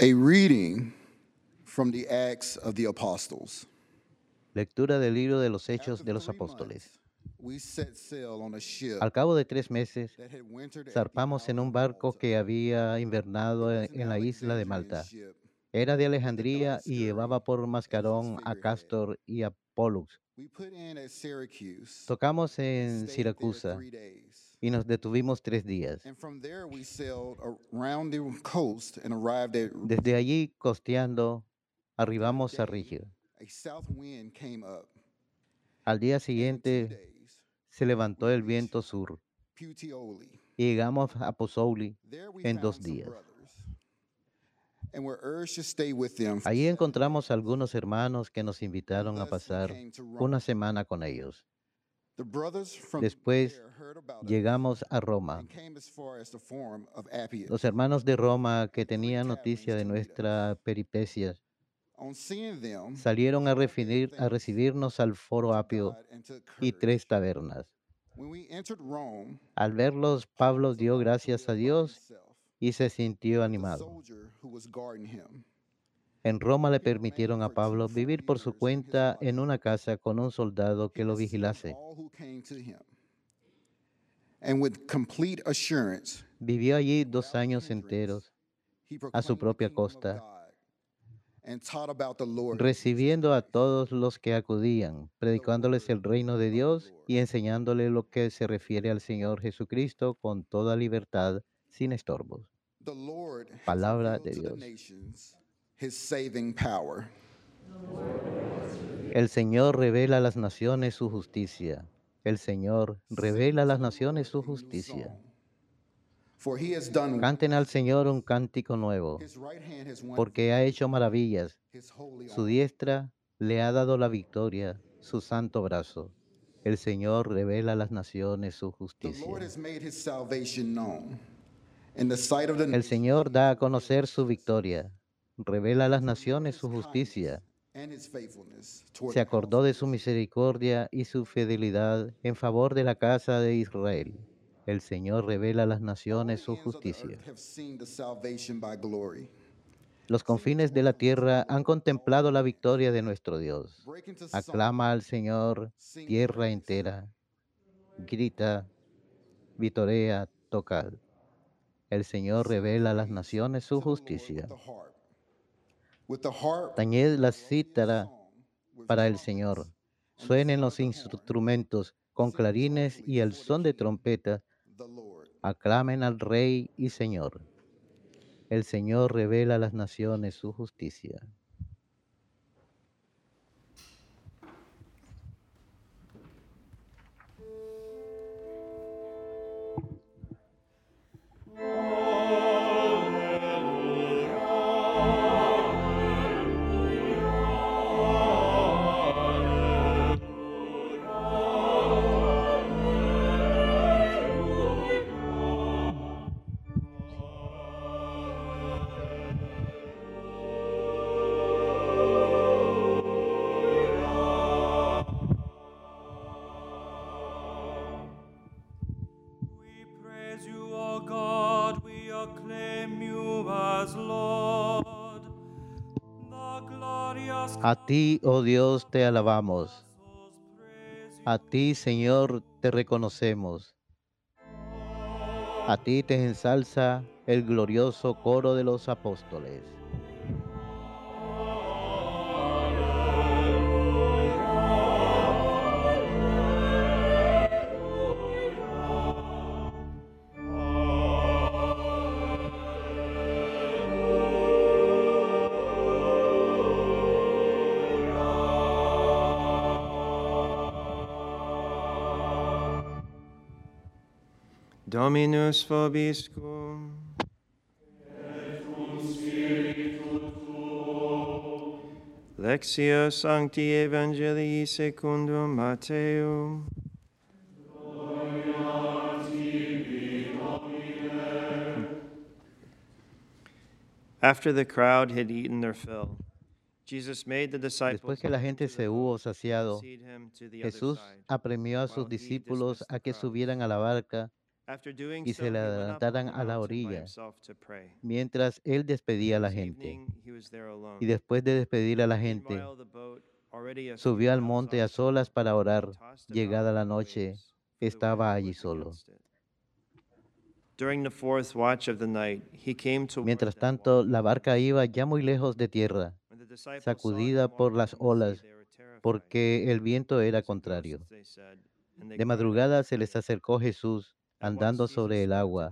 A reading from the Acts of the Apostles. Lectura del libro de los Hechos de los Apóstoles. Al cabo de tres meses, zarpamos en un barco que había invernado en la isla de Malta. Era de Alejandría y llevaba por mascarón a Castor y a Pollux. Tocamos en Siracusa y nos detuvimos tres días. Desde allí, costeando, arribamos a Rigio. Al día siguiente se levantó el viento sur y llegamos a Pozoli en dos días. Allí encontramos algunos hermanos que nos invitaron a pasar una semana con ellos. Después llegamos a Roma. Los hermanos de Roma que tenían noticia de nuestra peripecia salieron a, refinir, a recibirnos al foro Apio y tres tabernas. Al verlos, Pablo dio gracias a Dios y se sintió animado. En Roma le permitieron a Pablo vivir por su cuenta en una casa con un soldado que lo vigilase. Vivió allí dos años enteros a su propia costa, recibiendo a todos los que acudían, predicándoles el reino de Dios y enseñándoles lo que se refiere al Señor Jesucristo con toda libertad, sin estorbos. Palabra de Dios his saving power. El Señor revela a las naciones su justicia. El Señor revela a las naciones su justicia. song. For he has done Canten al Señor un cántico nuevo, porque ha hecho maravillas. Su diestra le ha dado la victoria, su santo brazo. El Señor revela a las naciones su The justicia. Lord has made his salvation known in the sight of the El Señor da a conocer su victoria, revela a las naciones su justicia. Se acordó de su misericordia y su fidelidad en favor de la casa de Israel. El Señor revela a las naciones su justicia. Los confines de la tierra han contemplado la victoria de nuestro Dios. Aclama al Señor, tierra entera. Grita, vitorea, tocad. El Señor revela a las naciones su justicia. Tañed la cítara para el Señor. Suenen los instrumentos con clarines y el son de trompeta. Aclamen al Rey y Señor. El Señor revela a las naciones su justicia. A ti, oh Dios, te alabamos. A ti, Señor, te reconocemos. A ti te ensalza el glorioso coro de los apóstoles. Dominus vobiscum. Lectio Sancti Evangelii secundum Matthaeum. After the crowd had eaten their fill, Jesus made the disciples Después que la gente into the se hubo boat and saciado, proceed him to the other Jesús side. apremió a while sus he discípulos dismissed a the que crowds. subieran a la barca After doing y se le adelantaran a la orilla mientras él despedía a la gente. Y después de despedir a la gente, subió al monte a solas para orar. Llegada la noche, estaba allí solo. Mientras tanto, la barca iba ya muy lejos de tierra, sacudida por las olas, porque el viento era contrario. De madrugada se les acercó Jesús andando sobre el agua.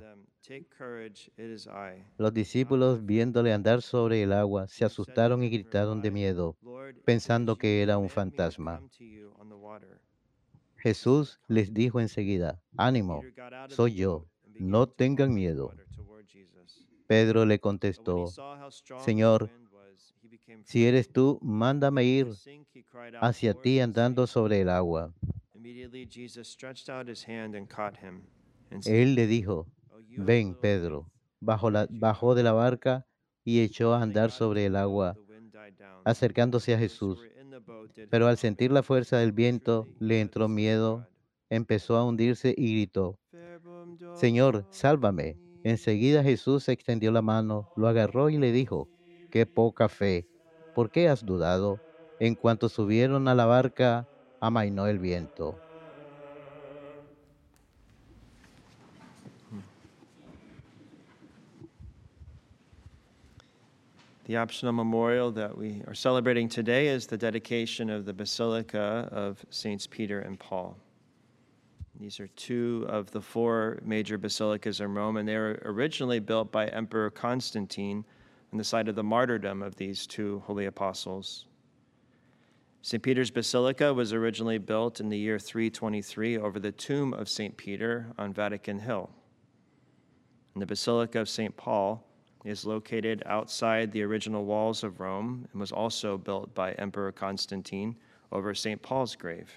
Los discípulos, viéndole andar sobre el agua, se asustaron y gritaron de miedo, pensando que era un fantasma. Jesús les dijo enseguida, ánimo, soy yo, no tengan miedo. Pedro le contestó, Señor, si eres tú, mándame ir hacia ti andando sobre el agua. Él le dijo, ven, Pedro. Bajó de la barca y echó a andar sobre el agua, acercándose a Jesús. Pero al sentir la fuerza del viento, le entró miedo, empezó a hundirse y gritó, Señor, sálvame. Enseguida Jesús extendió la mano, lo agarró y le dijo, qué poca fe, ¿por qué has dudado? En cuanto subieron a la barca, amainó el viento. The optional memorial that we are celebrating today is the dedication of the Basilica of Saints Peter and Paul. These are two of the four major basilicas in Rome, and they were originally built by Emperor Constantine on the site of the martyrdom of these two holy apostles. St. Peter's Basilica was originally built in the year 323 over the tomb of St. Peter on Vatican Hill. And the Basilica of St. Paul is located outside the original walls of Rome and was also built by Emperor Constantine over St. Paul's grave.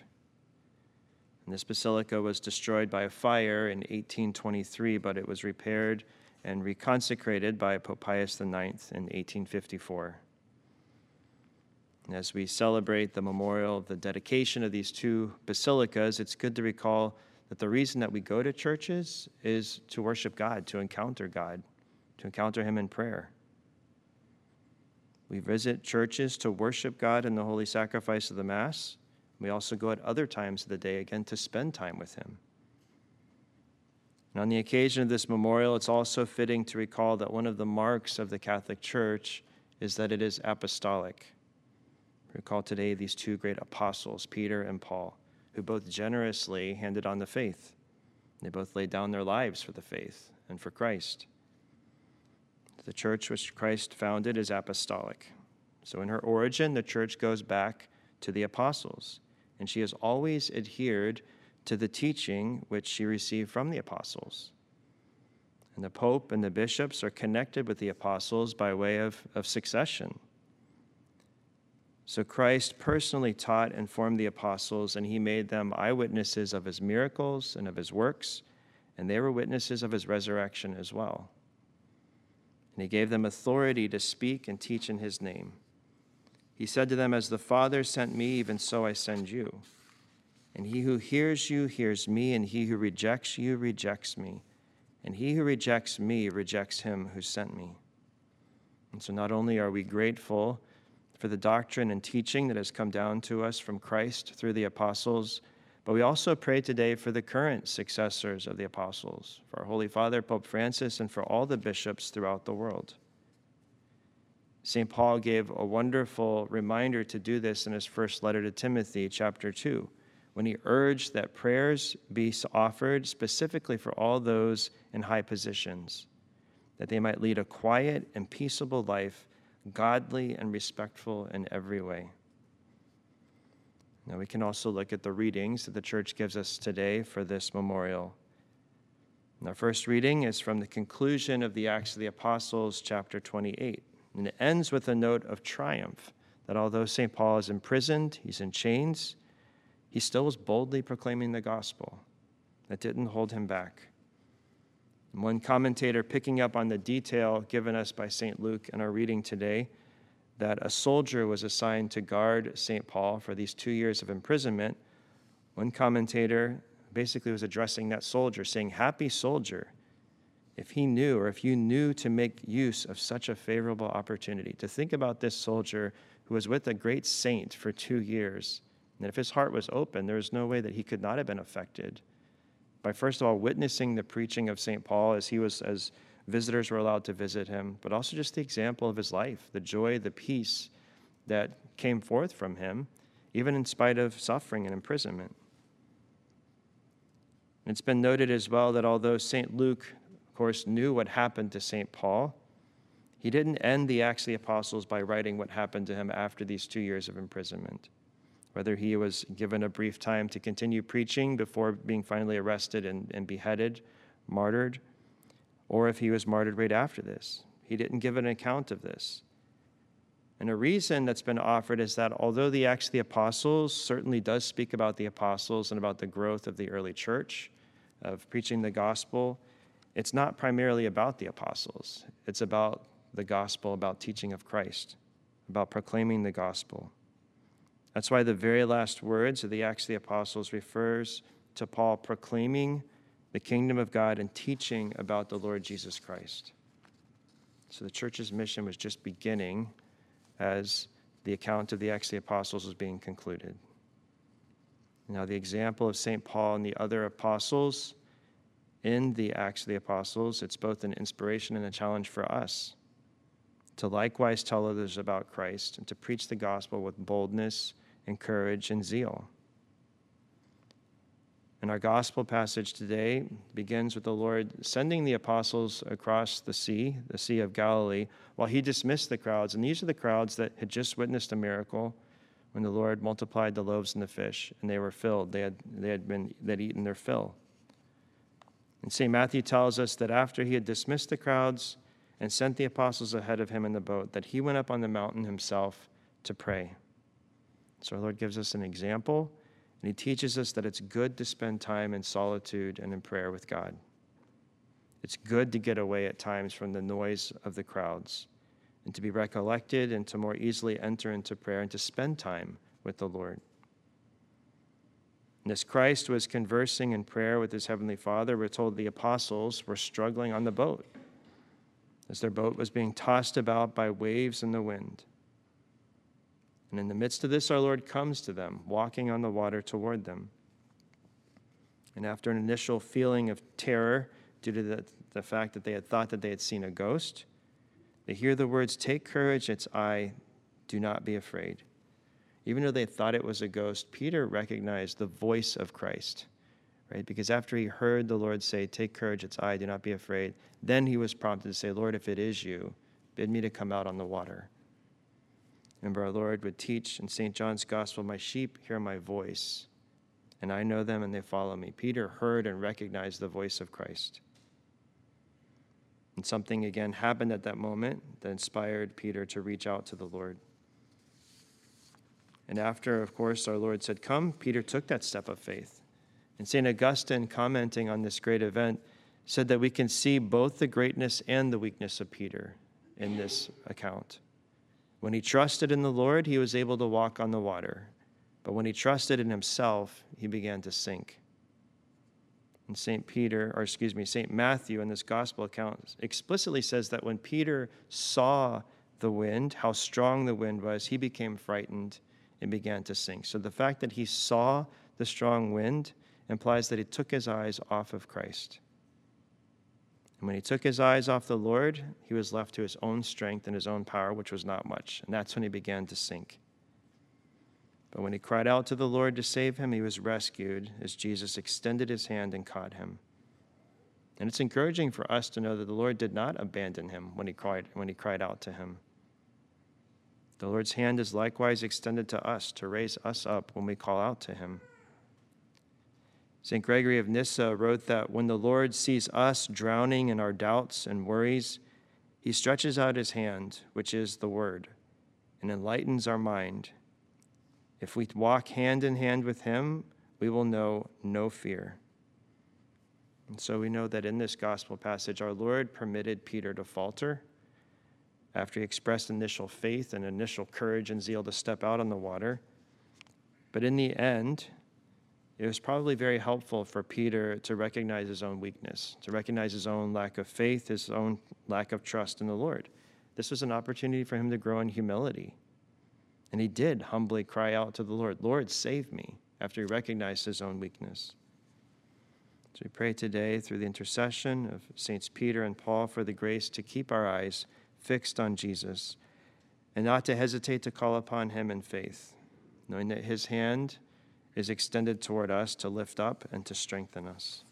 And this basilica was destroyed by a fire in 1823, but it was repaired and reconsecrated by Pope Pius IX in 1854. And as we celebrate the memorial of the dedication of these two basilicas, it's good to recall that the reason that we go to churches is to worship God, to encounter God, to encounter Him in prayer. We visit churches to worship God in the holy sacrifice of the Mass. We also go at other times of the day, again, to spend time with Him. And on the occasion of this memorial, it's also fitting to recall that one of the marks of the Catholic Church is that it is apostolic. Recall today these two great apostles, Peter and Paul, who both generously handed on the faith. They both laid down their lives for the faith and for Christ. The church which Christ founded is apostolic. So, in her origin, the church goes back to the apostles, and she has always adhered to the teaching which she received from the apostles. And the Pope and the bishops are connected with the apostles by way of, of succession. So Christ personally taught and formed the apostles, and he made them eyewitnesses of his miracles and of his works, and they were witnesses of his resurrection as well. And he gave them authority to speak and teach in his name. He said to them, As the Father sent me, even so I send you. And he who hears you hears me, and he who rejects you rejects me. And he who rejects me rejects him who sent me. And so not only are we grateful for the doctrine and teaching that has come down to us from Christ through the apostles, but we also pray today for the current successors of the apostles, for our Holy Father, Pope Francis, and for all the bishops throughout the world. St. Paul gave a wonderful reminder to do this in his first letter to Timothy, chapter 2, when he urged that prayers be offered specifically for all those in high positions, that they might lead a quiet and peaceable life, godly and respectful in every way. Now, we can also look at the readings that the church gives us today for this memorial. And our first reading is from the conclusion of the Acts of the Apostles, chapter 28. And it ends with a note of triumph that although St. Paul is imprisoned, he's in chains, he still was boldly proclaiming the gospel. That didn't hold him back. And one commentator picking up on the detail given us by St. Luke in our reading today that a soldier was assigned to guard St. Paul for these two years of imprisonment. One commentator basically was addressing that soldier, saying, Happy soldier, if he knew or if you knew to make use of such a favorable opportunity, to think about this soldier who was with a great saint for two years, and if his heart was open, there was no way that he could not have been affected by first of all witnessing the preaching of St. Paul as he was as visitors were allowed to visit him, but also just the example of his life, the joy, the peace that came forth from him, even in spite of suffering and imprisonment. It's been noted as well that although St. Luke, of course, knew what happened to St. Paul, he didn't end the Acts of the Apostles by writing what happened to him after these two years of imprisonment. Whether he was given a brief time to continue preaching before being finally arrested and, and beheaded, martyred, or if he was martyred right after this. He didn't give an account of this. And a reason that's been offered is that although the Acts of the Apostles certainly does speak about the apostles and about the growth of the early church, of preaching the gospel, it's not primarily about the apostles. It's about the gospel, about teaching of Christ, about proclaiming the gospel. That's why the very last words of the Acts of the Apostles refers to Paul proclaiming the kingdom of God and teaching about the Lord Jesus Christ. So the church's mission was just beginning as the account of the Acts of the Apostles was being concluded. Now, the example of St. Paul and the other apostles in the Acts of the Apostles, it's both an inspiration and a challenge for us to likewise tell others about Christ and to preach the gospel with boldness and courage and zeal. And our gospel passage today begins with the Lord sending the apostles across the sea, the Sea of Galilee, while he dismissed the crowds. And these are the crowds that had just witnessed a miracle when the Lord multiplied the loaves and the fish, and they were filled. They had, they had been they'd eaten their fill. And St. Matthew tells us that after he had dismissed the crowds and sent the apostles ahead of him in the boat, that he went up on the mountain himself to pray. So our Lord gives us an example and he teaches us that it's good to spend time in solitude and in prayer with God. It's good to get away at times from the noise of the crowds and to be recollected and to more easily enter into prayer and to spend time with the Lord. And as Christ was conversing in prayer with his heavenly Father, we're told the apostles were struggling on the boat as their boat was being tossed about by waves and the wind. And in the midst of this, our Lord comes to them, walking on the water toward them. And after an initial feeling of terror due to the, the fact that they had thought that they had seen a ghost, they hear the words, Take courage, it's I, do not be afraid. Even though they thought it was a ghost, Peter recognized the voice of Christ, right? Because after he heard the Lord say, Take courage, it's I, do not be afraid, then he was prompted to say, Lord, if it is you, bid me to come out on the water. Remember, our Lord would teach in St. John's Gospel, My sheep hear my voice, and I know them and they follow me. Peter heard and recognized the voice of Christ. And something again happened at that moment that inspired Peter to reach out to the Lord. And after, of course, our Lord said, Come, Peter took that step of faith. And St. Augustine, commenting on this great event, said that we can see both the greatness and the weakness of Peter in this account. When he trusted in the Lord, he was able to walk on the water. But when he trusted in himself, he began to sink. And St. Peter, or excuse me, St. Matthew in this gospel account explicitly says that when Peter saw the wind, how strong the wind was, he became frightened and began to sink. So the fact that he saw the strong wind implies that he took his eyes off of Christ. And when he took his eyes off the Lord, he was left to his own strength and his own power, which was not much. And that's when he began to sink. But when he cried out to the Lord to save him, he was rescued as Jesus extended his hand and caught him. And it's encouraging for us to know that the Lord did not abandon him when he cried, when he cried out to him. The Lord's hand is likewise extended to us to raise us up when we call out to him. St. Gregory of Nyssa wrote that when the Lord sees us drowning in our doubts and worries, he stretches out his hand, which is the Word, and enlightens our mind. If we walk hand in hand with him, we will know no fear. And so we know that in this gospel passage, our Lord permitted Peter to falter after he expressed initial faith and initial courage and zeal to step out on the water. But in the end, it was probably very helpful for Peter to recognize his own weakness, to recognize his own lack of faith, his own lack of trust in the Lord. This was an opportunity for him to grow in humility. And he did humbly cry out to the Lord, Lord, save me, after he recognized his own weakness. So we pray today through the intercession of Saints Peter and Paul for the grace to keep our eyes fixed on Jesus and not to hesitate to call upon him in faith, knowing that his hand is extended toward us to lift up and to strengthen us.